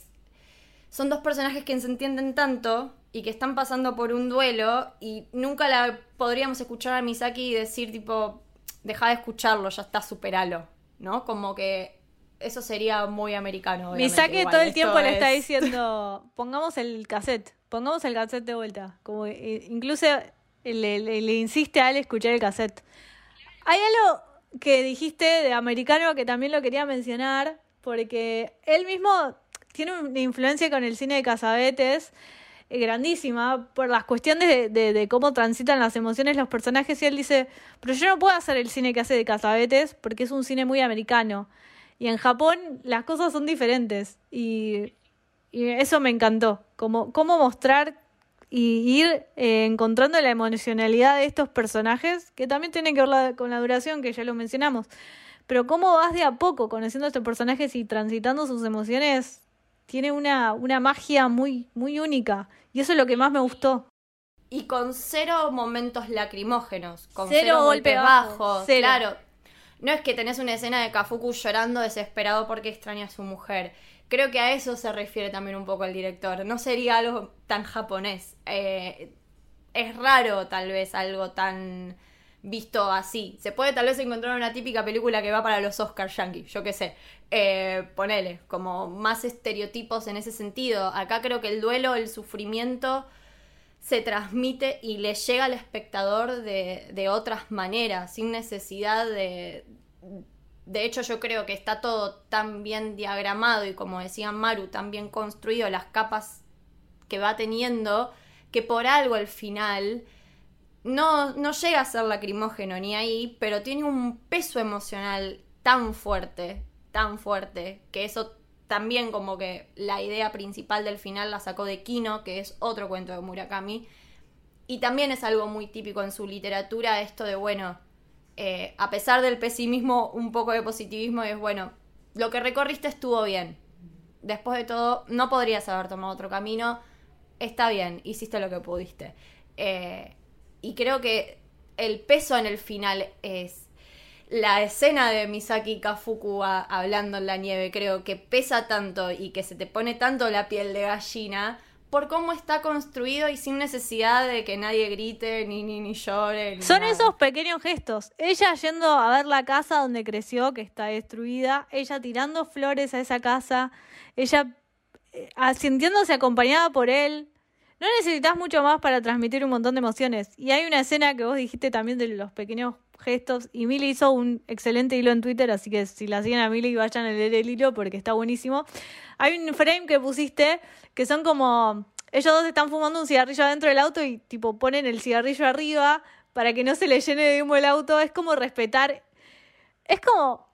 son dos personajes que se entienden tanto y que están pasando por un duelo y nunca la podríamos escuchar a Misaki y decir tipo, deja de escucharlo, ya está, superalo, ¿no? Como que eso sería muy americano. Misaki todo el tiempo es... le está diciendo, pongamos el cassette, pongamos el cassette de vuelta. Como eh, incluso le, le, le, insiste a él escuchar el cassette. Hay algo que dijiste de americano que también lo quería mencionar, porque él mismo tiene una influencia con el cine de Casabetes eh, grandísima por las cuestiones de, de, de, cómo transitan las emociones los personajes y él dice, pero yo no puedo hacer el cine que hace de Casabetes porque es un cine muy americano. Y en Japón las cosas son diferentes y, y eso me encantó, como cómo mostrar y ir eh, encontrando la emocionalidad de estos personajes, que también tienen que ver la, con la duración, que ya lo mencionamos, pero cómo vas de a poco conociendo a estos personajes y transitando sus emociones, tiene una, una magia muy, muy única, y eso es lo que más me gustó. Y con cero momentos lacrimógenos, con cero, cero golpes bajos, bajo, cero. claro. No es que tenés una escena de Kafuku llorando desesperado porque extraña a su mujer. Creo que a eso se refiere también un poco el director. No sería algo tan japonés. Eh, es raro tal vez algo tan visto así. Se puede tal vez encontrar una típica película que va para los Oscars yankee, yo qué sé. Eh, ponele, como más estereotipos en ese sentido. Acá creo que el duelo, el sufrimiento se transmite y le llega al espectador de, de otras maneras, sin necesidad de, de hecho, yo creo que está todo tan bien diagramado y como decía Maru, tan bien construido, las capas que va teniendo, que por algo al final no, no llega a ser lacrimógeno ni ahí, pero tiene un peso emocional tan fuerte, tan fuerte, que eso también como que la idea principal del final la sacó de Kino, que es otro cuento de Murakami, y también es algo muy típico en su literatura esto de, bueno, eh, a pesar del pesimismo, un poco de positivismo es bueno, lo que recorriste estuvo bien. Después de todo, no podrías haber tomado otro camino. Está bien, hiciste lo que pudiste. Eh, y creo que el peso en el final es la escena de Misaki Kafuku a, hablando en la nieve. Creo que pesa tanto y que se te pone tanto la piel de gallina por cómo está construido y sin necesidad de que nadie grite ni ni, ni llore. Ni Son nada. esos pequeños gestos. Ella yendo a ver la casa donde creció, que está destruida, ella tirando flores a esa casa, ella eh, sintiéndose acompañada por él. No necesitas mucho más para transmitir un montón de emociones. Y hay una escena que vos dijiste también de los pequeños gestos. Y Mili hizo un excelente hilo en Twitter, así que si la siguen a Mili vayan a leer el hilo porque está buenísimo. Hay un frame que pusiste que son como ellos dos están fumando un cigarrillo adentro del auto y tipo ponen el cigarrillo arriba para que no se le llene de humo el auto. Es como respetar. Es como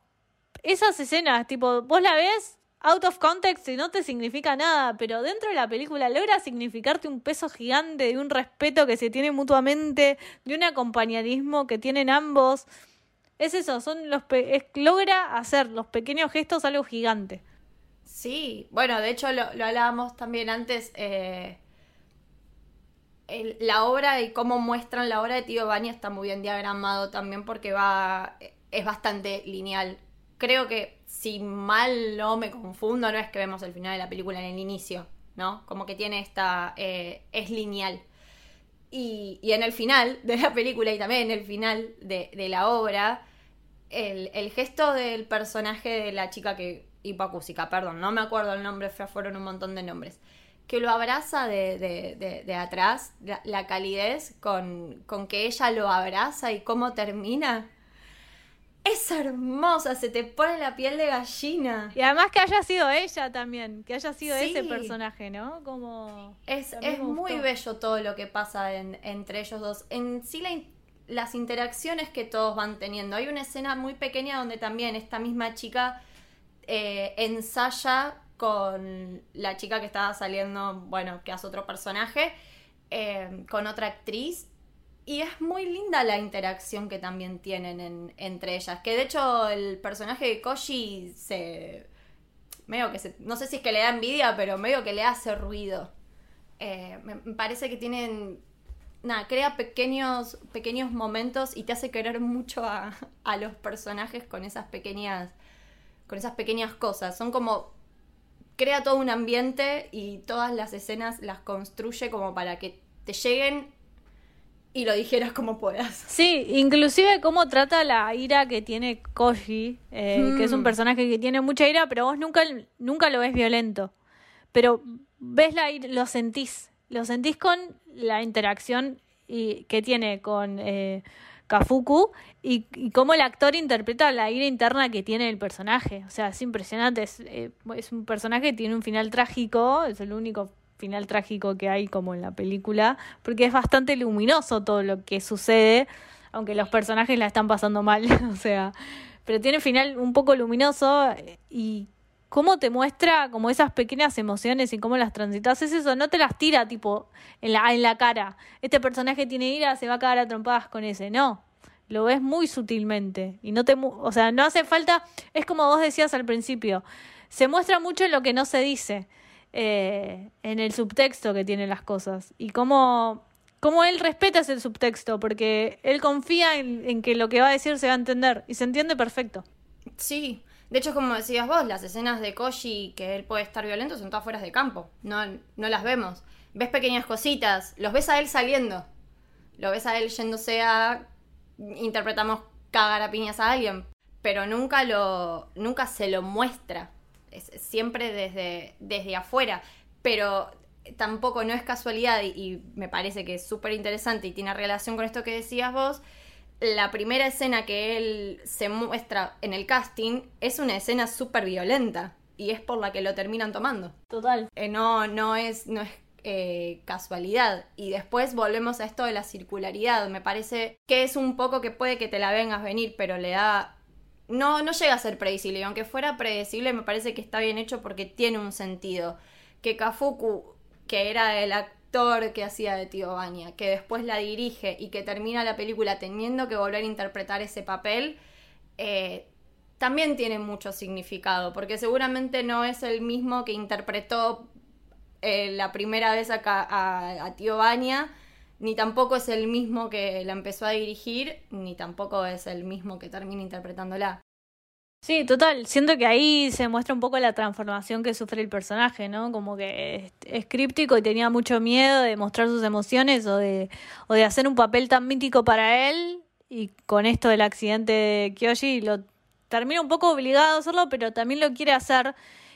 esas escenas, tipo, vos la ves out of context y no te significa nada, pero dentro de la película logra significarte un peso gigante de un respeto que se tiene mutuamente, de un acompañarismo que tienen ambos. es eso, son los logra hacer los pequeños gestos algo gigante. Sí, bueno, de hecho lo, hablábamos también antes, eh, la obra y cómo muestran la obra de Tío Bani está muy bien diagramado también porque va, es bastante lineal. Creo que si mal no me confundo, no es que vemos el final de la película en el inicio, ¿no? Como que tiene esta, eh, es lineal. Y, en el final de la película y también en el final de, la obra, el, gesto del personaje de la chica que. Hipacúsica, perdón, no me acuerdo el nombre, fueron un montón de nombres. Que lo abraza de, atrás, la, calidez con, con que ella lo abraza y cómo termina es hermosa, se te pone la piel de gallina. Y además que haya sido ella también, que haya sido ese personaje, ¿no? Como... Es, muy bello todo lo que pasa entre ellos dos. En sí las interacciones que todos van teniendo. Hay una escena muy pequeña donde también esta misma chica eh, ensaya con la chica que estaba saliendo, bueno, que hace otro personaje, eh, con otra actriz y es muy linda la interacción que también tienen entre ellas. Que de hecho el personaje de Koji se. medio que se. no sé si es que le da envidia, pero medio que le hace ruido. Eh, me, parece que tienen. Nada, crea pequeños, pequeños momentos y te hace querer mucho a, a los personajes con esas pequeñas. con esas pequeñas cosas. Son como. crea todo un ambiente y todas las escenas las construye como para que te lleguen y lo dijeras como puedas. Sí, inclusive cómo trata la ira que tiene Koji, eh, que es un mm. personaje que tiene mucha ira, pero vos nunca, nunca lo ves violento. Pero ves la ira, lo sentís, lo sentís con la interacción y, que tiene con eh, Kafuku y, y, cómo el actor interpreta la ira interna que tiene el personaje. O sea, es impresionante, es, eh, es un personaje que tiene un final trágico, es el único final trágico que hay como en la película, porque es bastante luminoso todo lo que sucede, aunque los personajes la están pasando mal, o sea, pero tiene final un poco luminoso eh, y cómo te muestra como esas pequeñas emociones y cómo las transitas, es eso, no te las tira tipo en la, en la cara, este personaje tiene ira, se va a cagar a trompadas con ese, no, lo ves muy sutilmente y no te, o sea, no hace falta, es como vos decías al principio, se muestra mucho en lo que no se dice. Eh, en el subtexto que tienen las cosas. Y cómo, cómo él respeta ese subtexto, porque él confía en, que lo que va a decir se va a entender y se entiende perfecto. Sí, de hecho, como decías vos, las escenas de Koji que él puede estar violento son todas fuera de campo, no, no las vemos. Ves pequeñas cositas, los ves a él saliendo, lo ves a él yéndose a... interpretamos cagar a piñas a alguien, pero nunca lo nunca se lo muestra siempre desde, desde afuera, pero tampoco no es casualidad y, me parece que es súper interesante y tiene relación con esto que decías vos. La primera escena que él se muestra en el casting es una escena súper violenta y es por la que lo terminan tomando. Total. Eh, no, no es, no es eh, casualidad. Y después volvemos a esto de la circularidad. Me parece que es un poco que puede que te la vengas venir, pero le da no, no llega a ser predecible. Y aunque fuera predecible, me parece que está bien hecho porque tiene un sentido. Que Kafuku, que era el actor que hacía de Tío Bania, que después la dirige y que termina la película teniendo que volver a interpretar ese papel, eh, también tiene mucho significado. Porque seguramente no es el mismo que interpretó eh, la primera vez a, a, a Tío Bania ni tampoco es el mismo que la empezó a dirigir, ni tampoco es el mismo que termina interpretándola. Sí, total. Siento que ahí se muestra un poco la transformación que sufre el personaje, ¿no? Como que es, críptico y tenía mucho miedo de mostrar sus emociones o de, o de hacer un papel tan mítico para él. Y con esto del accidente de Kyoshi lo termina un poco obligado a hacerlo, pero también lo quiere hacer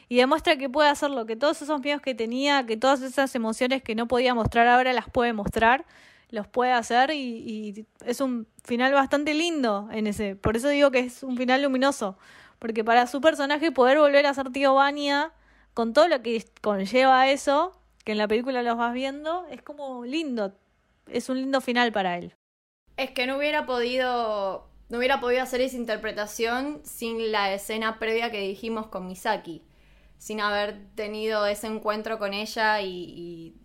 y demuestra que puede hacerlo, que todos esos miedos que tenía, que todas esas emociones que no podía mostrar ahora las puede mostrar, los puede hacer y, es un final bastante lindo en ese. Por eso digo que es un final luminoso, porque para su personaje poder volver a ser tío Vania con todo lo que conlleva eso, que en la película los vas viendo, es como lindo, es un lindo final para él. Es que no hubiera podido no hubiera podido hacer esa interpretación sin la escena previa que dijimos con Misaki sin haber tenido ese encuentro con ella y,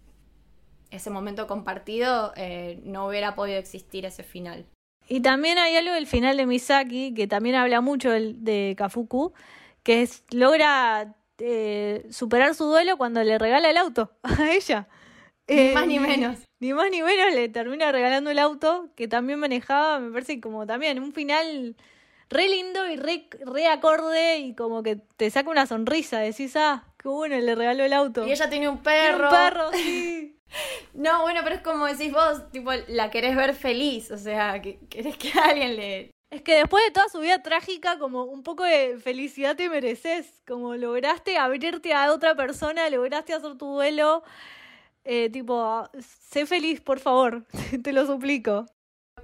ese momento compartido, eh, no hubiera podido existir ese final. Y también hay algo del final de Misaki, que también habla mucho de Kafuku, que es, logra eh, superar su duelo cuando le regala el auto a ella. Ni Eh, más ni menos. Ni más ni menos le termina regalando el auto que también manejaba, me parece como también un final re lindo y re, re acorde y como que te saca una sonrisa, decís, ah, qué bueno, le regaló el auto. Y ella tiene un Tiene perro. un perro, sí. No, bueno, pero es como decís vos, tipo, la querés ver feliz, o sea, que querés que alguien le... Es que después de toda su vida trágica, como un poco de felicidad te mereces, como lograste abrirte a otra persona, lograste hacer tu duelo, eh, tipo, sé feliz, por favor, te lo suplico.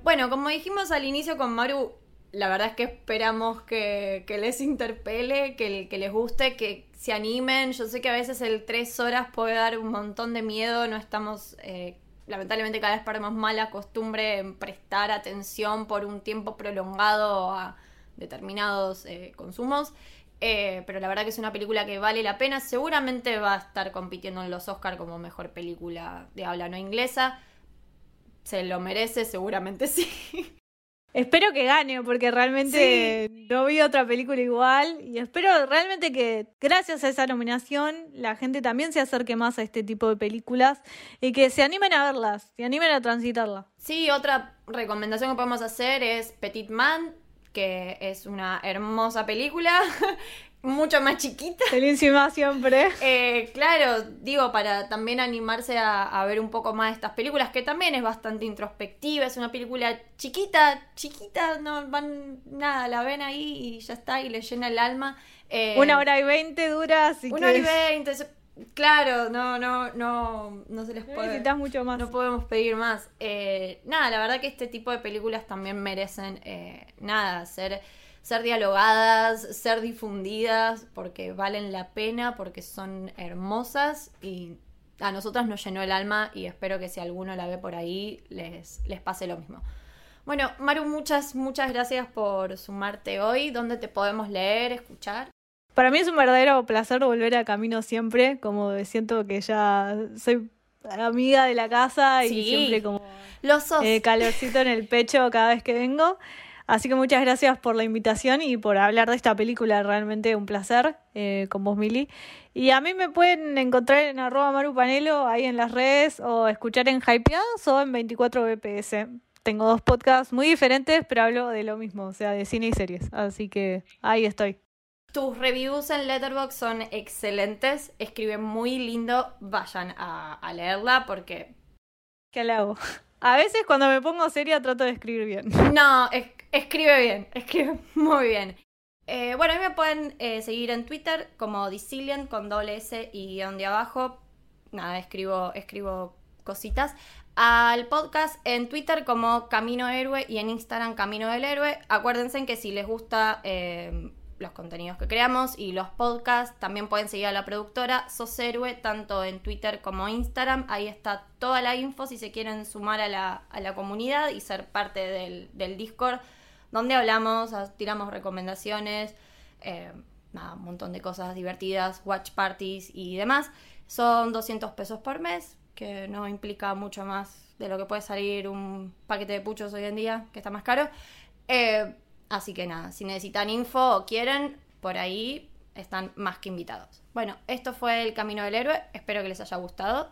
Bueno, como dijimos al inicio con Maru, la verdad es que esperamos que, que les interpele, que, que les guste, que se animen. Yo sé que a veces el tres horas puede dar un montón de miedo, no estamos... eh, lamentablemente cada vez perdemos mala costumbre en prestar atención por un tiempo prolongado a determinados eh, consumos. Eh, pero la verdad que es una película que vale la pena. Seguramente va a estar compitiendo en los Oscar como mejor película de habla no inglesa. Se lo merece, seguramente sí. Espero que gane, porque realmente no vi otra película igual. Y espero realmente que, gracias a esa nominación, la gente también se acerque más a este tipo de películas y que se animen a verlas, se animen a transitarlas. Sí, otra recomendación que podemos hacer es Petit Man, que es una hermosa película, mucho más chiquita. Felicísima siempre. Eh, claro, digo, para también animarse a, a ver un poco más de estas películas, que también es bastante introspectiva, es una película chiquita, chiquita, no van nada, la ven ahí y ya está, y le llena el alma. Eh, Una hora y veinte dura, así una que hora y veinte, claro, no, no, no, no se les puede. necesitas mucho más. No podemos pedir más. Eh, nada, la verdad que este tipo de películas también merecen, eh, nada, ser, ser dialogadas, ser difundidas, porque valen la pena, porque son hermosas y a nosotras nos llenó el alma y espero que si alguno la ve por ahí les, les pase lo mismo. Bueno, Maru, muchas, muchas gracias por sumarte hoy. ¿Dónde te podemos leer, escuchar? Para mí es un verdadero placer volver a Camino siempre, como siento que ya soy amiga de la casa y siempre como sos. eh, calorcito en el pecho cada vez que vengo. Así que muchas gracias por la invitación y por hablar de esta película, realmente un placer eh, con vos, Mili. Y a mí me pueden encontrar en arroba Maru Panelo ahí en las redes o escuchar en Hypeados o en 24 BPS. Tengo dos podcasts muy diferentes, pero hablo de lo mismo, o sea, de cine y series. Así que ahí estoy. Tus reviews en Letterboxd son excelentes, escribe muy lindo, vayan a, a leerla porque... ¿Qué le hago? A veces cuando me pongo seria trato de escribir bien. No, es- escribe bien, escribe muy bien. Eh, bueno, a mí me pueden eh, seguir en Twitter como Dicilian con doble S y guion de abajo. Nada, escribo, escribo cositas. Al podcast en Twitter como Camino Héroe y en Instagram Camino del Héroe. Acuérdense que si les gusta eh, los contenidos que creamos y los podcasts, también pueden seguir a la productora Sos Héroe, tanto en Twitter como Instagram. Ahí está toda la info si se quieren sumar a la, a la comunidad y ser parte del, del Discord, donde hablamos, tiramos recomendaciones, eh, nada, un montón de cosas divertidas, watch parties y demás. Son 200 pesos por mes, que no implica mucho más de lo que puede salir un paquete de puchos hoy en día, que está más caro. Eh, así que nada, si necesitan info o quieren, por ahí están más que invitados. Bueno, esto fue El Camino del Héroe, espero que les haya gustado